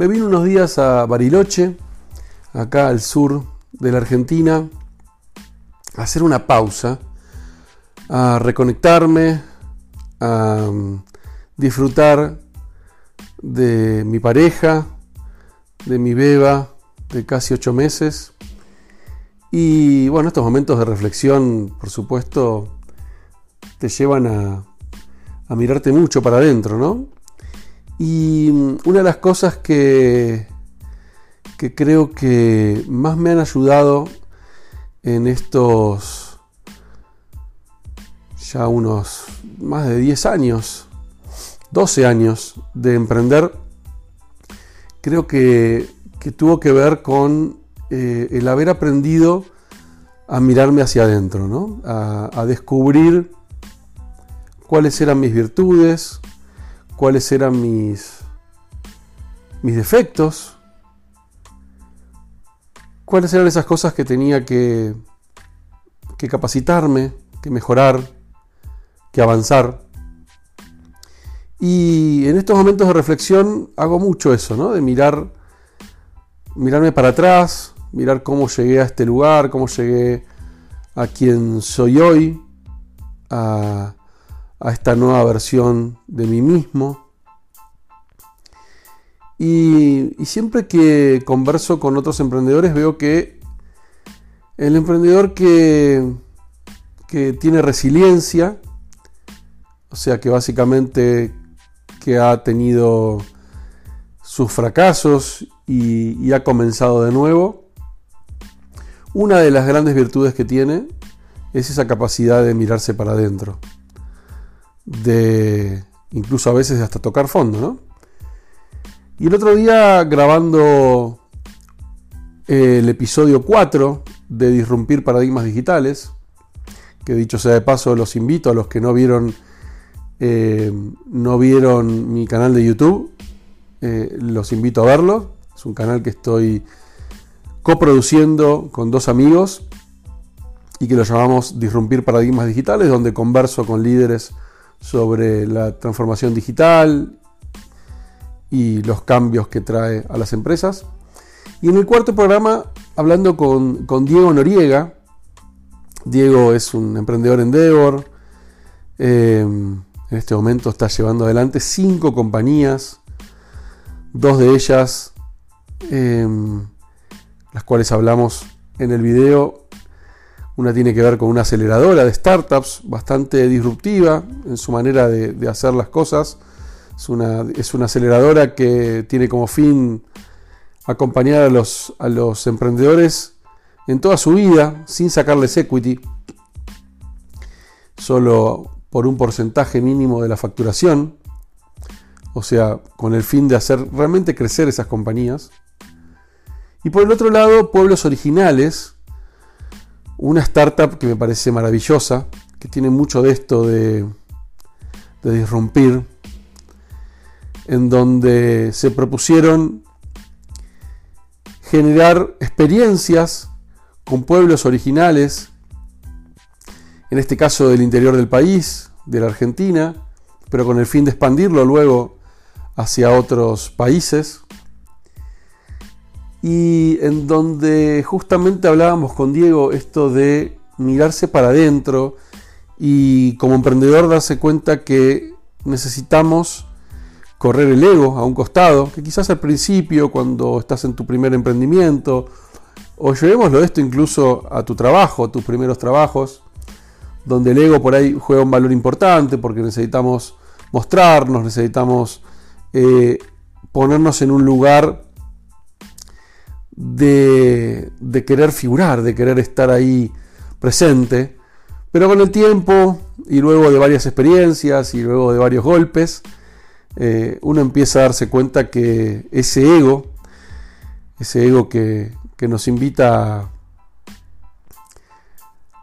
Me vine unos días a Bariloche, acá al sur de la Argentina, a hacer una pausa, a reconectarme, a mm, disfrutar de mi pareja, de mi beba de casi ocho meses. Y bueno, estos momentos de reflexión, por supuesto, te llevan a, a mirarte mucho para adentro, ¿no? Y mm, una de las cosas que, que creo que más me han ayudado en estos ya unos más de 10 años, 12 años de emprender, creo que, tuvo que ver con eh, el haber aprendido a mirarme hacia adentro, ¿no? a descubrir cuáles eran mis virtudes, cuáles eran mis, mis defectos, cuáles eran esas cosas que tenía que, que capacitarme, que mejorar, que avanzar. Y en estos momentos de reflexión hago mucho eso, ¿no? De mirar, mirarme para atrás, mirar cómo llegué a este lugar, cómo llegué a quien soy hoy, a, a esta nueva versión de mí mismo. Y, siempre que converso con otros emprendedores veo que el emprendedor que, que tiene resiliencia, o sea que básicamente que ha tenido sus fracasos y, y ha comenzado de nuevo, una de las grandes virtudes que tiene es esa capacidad de mirarse para adentro de incluso a veces hasta tocar fondo, ¿no? Y el otro día grabando el episodio 4 de Disrumpir Paradigmas Digitales, que dicho sea de paso los invito a los que no vieron, eh, no vieron mi canal de YouTube, eh, los invito a verlo. Es un canal que estoy coproduciendo con dos amigos y que lo llamamos Disrumpir Paradigmas Digitales, donde converso con líderes sobre la transformación digital y los cambios que trae a las empresas. Y en el cuarto programa, hablando con, Diego Noriega, Diego es un emprendedor Endeavor, eh, en este momento está llevando adelante cinco compañías, dos de ellas, eh, las cuales hablamos en el video, una tiene que ver con una aceleradora de startups bastante disruptiva en su manera de, hacer las cosas. Es una, es una, aceleradora que tiene como fin acompañar a los, a los emprendedores en toda su vida sin sacarles equity, solo por un porcentaje mínimo de la facturación, o sea, con el fin de hacer realmente crecer esas compañías. Y por el otro lado, pueblos originales, una startup que me parece maravillosa, que tiene mucho de esto de, de disrumpir, en donde se propusieron generar experiencias con pueblos originales, en este caso del interior del país, de la Argentina, pero con el fin de expandirlo luego hacia otros países y en donde justamente hablábamos con Diego esto de mirarse para adentro y como emprendedor darse cuenta que necesitamos correr el ego a un costado, que quizás al principio cuando estás en tu primer emprendimiento, o llevémoslo esto incluso a tu trabajo, a tus primeros trabajos, donde el ego por ahí juega un valor importante porque necesitamos mostrarnos, necesitamos eh, ponernos en un lugar de, querer figurar, de querer estar ahí presente, pero con el tiempo y luego de varias experiencias y luego de varios golpes, eh, uno empieza a darse cuenta que ese ego, ese ego que, nos invita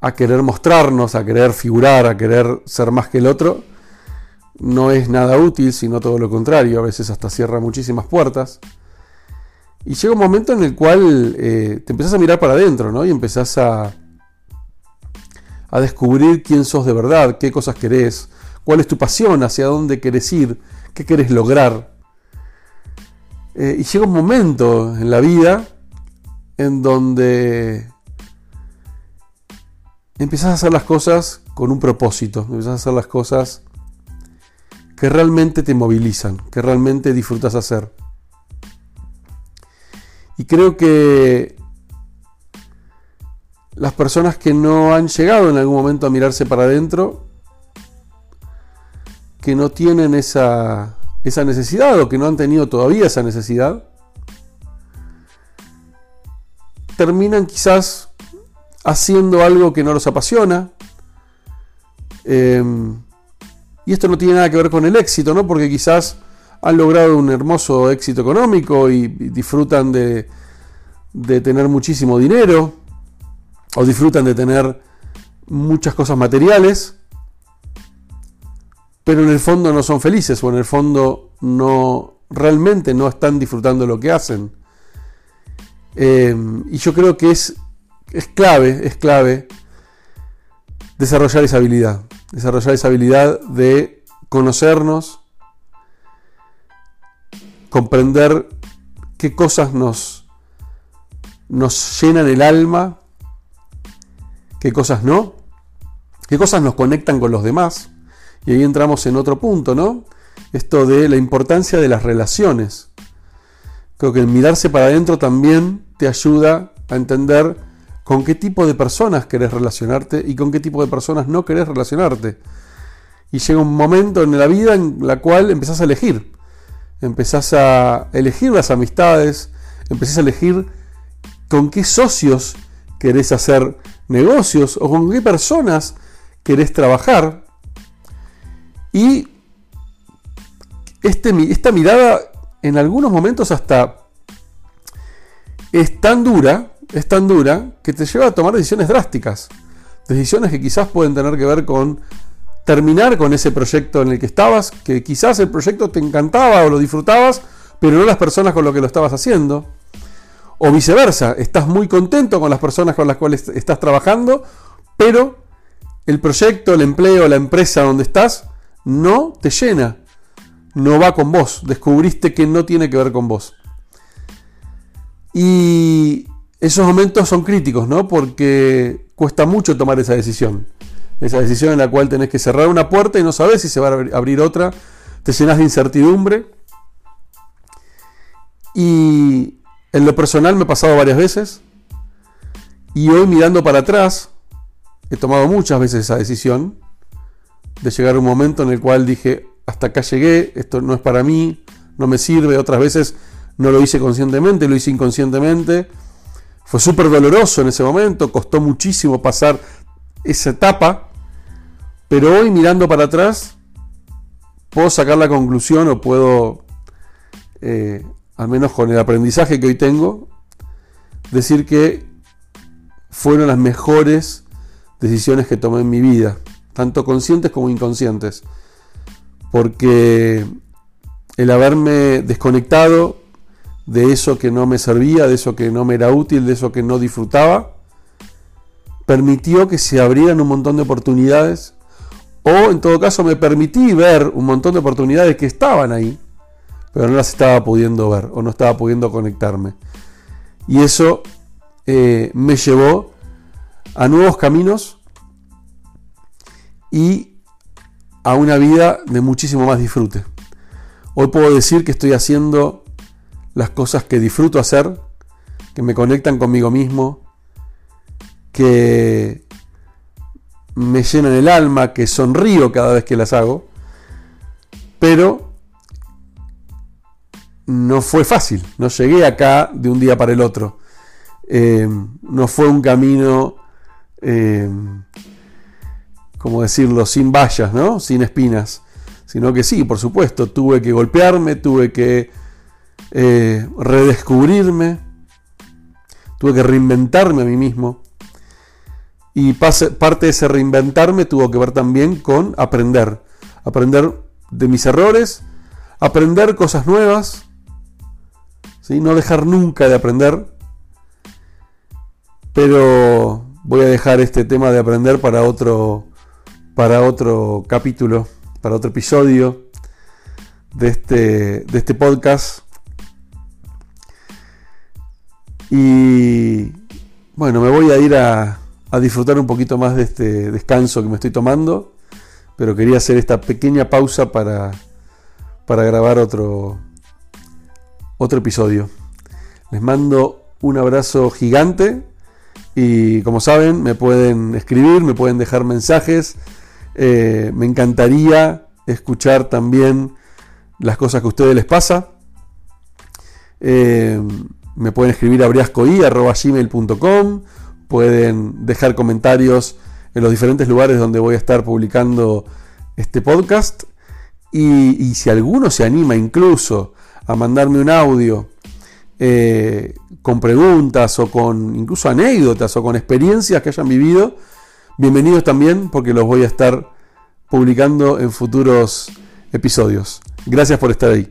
a, querer mostrarnos, a querer figurar, a querer ser más que el otro, no es nada útil, sino todo lo contrario, a veces hasta cierra muchísimas puertas. Y llega un momento en el cual eh, te empezás a mirar para adentro, ¿no? Y empezás a, a descubrir quién sos de verdad, qué cosas querés, cuál es tu pasión, hacia dónde querés ir, qué querés lograr. Eh, y llega un momento en la vida en donde empiezas a hacer las cosas con un propósito, empiezas a hacer las cosas que realmente te movilizan, que realmente disfrutas hacer. Y creo que las personas que no han llegado en algún momento a mirarse para adentro, que no tienen esa, esa necesidad o que no han tenido todavía esa necesidad, terminan quizás haciendo algo que no los apasiona. Em, y esto no tiene nada que ver con el éxito, ¿no? Porque quizás han logrado un hermoso éxito económico y, disfrutan de, de tener muchísimo dinero o disfrutan de tener muchas cosas materiales, pero en el fondo no son felices o en el fondo no realmente no están disfrutando lo que hacen. Eh, y yo creo que es, es clave, es clave desarrollar esa habilidad, desarrollar esa habilidad de conocernos, comprender qué cosas nos, nos llenan el alma, qué cosas no, qué cosas nos conectan con los demás. Y ahí entramos en otro punto, ¿no? Esto de la importancia de las relaciones. Creo que el mirarse para adentro también te ayuda a entender con qué tipo de personas querés relacionarte y con qué tipo de personas no querés relacionarte. Y llega un momento en la vida en la cual empezás a elegir. Empezás a elegir las amistades, empezás a elegir con qué socios querés hacer negocios o con qué personas querés trabajar. Y este, esta mirada en algunos momentos hasta es tan dura, es tan dura que te lleva a tomar decisiones drásticas. Decisiones que quizás pueden tener que ver con terminar con ese proyecto en el que estabas, que quizás el proyecto te encantaba o lo disfrutabas, pero no las personas con las que lo estabas haciendo. O viceversa, estás muy contento con las personas con las cuales estás trabajando, pero el proyecto, el empleo, la empresa donde estás no te llena, no va con vos, descubriste que no tiene que ver con vos. Y esos momentos son críticos, ¿no? Porque cuesta mucho tomar esa decisión. Esa decisión en la cual tenés que cerrar una puerta y no sabes si se va a abrir otra, te llenas de incertidumbre. Y en lo personal me ha pasado varias veces. Y hoy mirando para atrás, he tomado muchas veces esa decisión de llegar a un momento en el cual dije, hasta acá llegué, esto no es para mí, no me sirve. Otras veces no lo hice conscientemente, lo hice inconscientemente. Fue súper doloroso en ese momento, costó muchísimo pasar esa etapa, pero hoy mirando para atrás, puedo sacar la conclusión o puedo eh, al menos con el aprendizaje que hoy tengo, decir que fueron las mejores decisiones que tomé en mi vida, tanto conscientes como inconscientes, porque el haberme desconectado de eso que no me servía, de eso que no me era útil, de eso que no disfrutaba, permitió que se abrieran un montón de oportunidades, o en todo caso me permití ver un montón de oportunidades que estaban ahí, pero no las estaba pudiendo ver o no estaba pudiendo conectarme. Y eso eh, me llevó a nuevos caminos y a una vida de muchísimo más disfrute. Hoy puedo decir que estoy haciendo las cosas que disfruto hacer, que me conectan conmigo mismo, que me llenan el alma, que sonrío cada vez que las hago, pero no fue fácil, no llegué acá de un día para el otro. Eh, no fue un camino, eh, como decirlo, sin vallas, ¿no? sin espinas, sino que sí, por supuesto, tuve que golpearme, tuve que eh, redescubrirme, tuve que reinventarme a mí mismo. Y parte de ese reinventarme tuvo que ver también con aprender, aprender de mis errores, aprender cosas nuevas, no dejar nunca de aprender. Pero voy a dejar este tema de aprender para otro, para otro capítulo, para otro episodio de este, de este podcast. Y bueno, me voy a ir a, a disfrutar un poquito más de este descanso que me estoy tomando, pero quería hacer esta pequeña pausa para, para grabar otro, otro episodio. Les mando un abrazo gigante y como saben me pueden escribir, me pueden dejar mensajes. Eh, me encantaría escuchar también las cosas que a ustedes les pasa. Eh, me pueden escribir a briascoi.gmail.com pueden dejar comentarios en los diferentes lugares donde voy a estar publicando este podcast. Y, si alguno se anima incluso a mandarme un audio eh, con preguntas o con incluso anécdotas o con experiencias que hayan vivido, bienvenidos también porque los voy a estar publicando en futuros episodios. Gracias por estar ahí.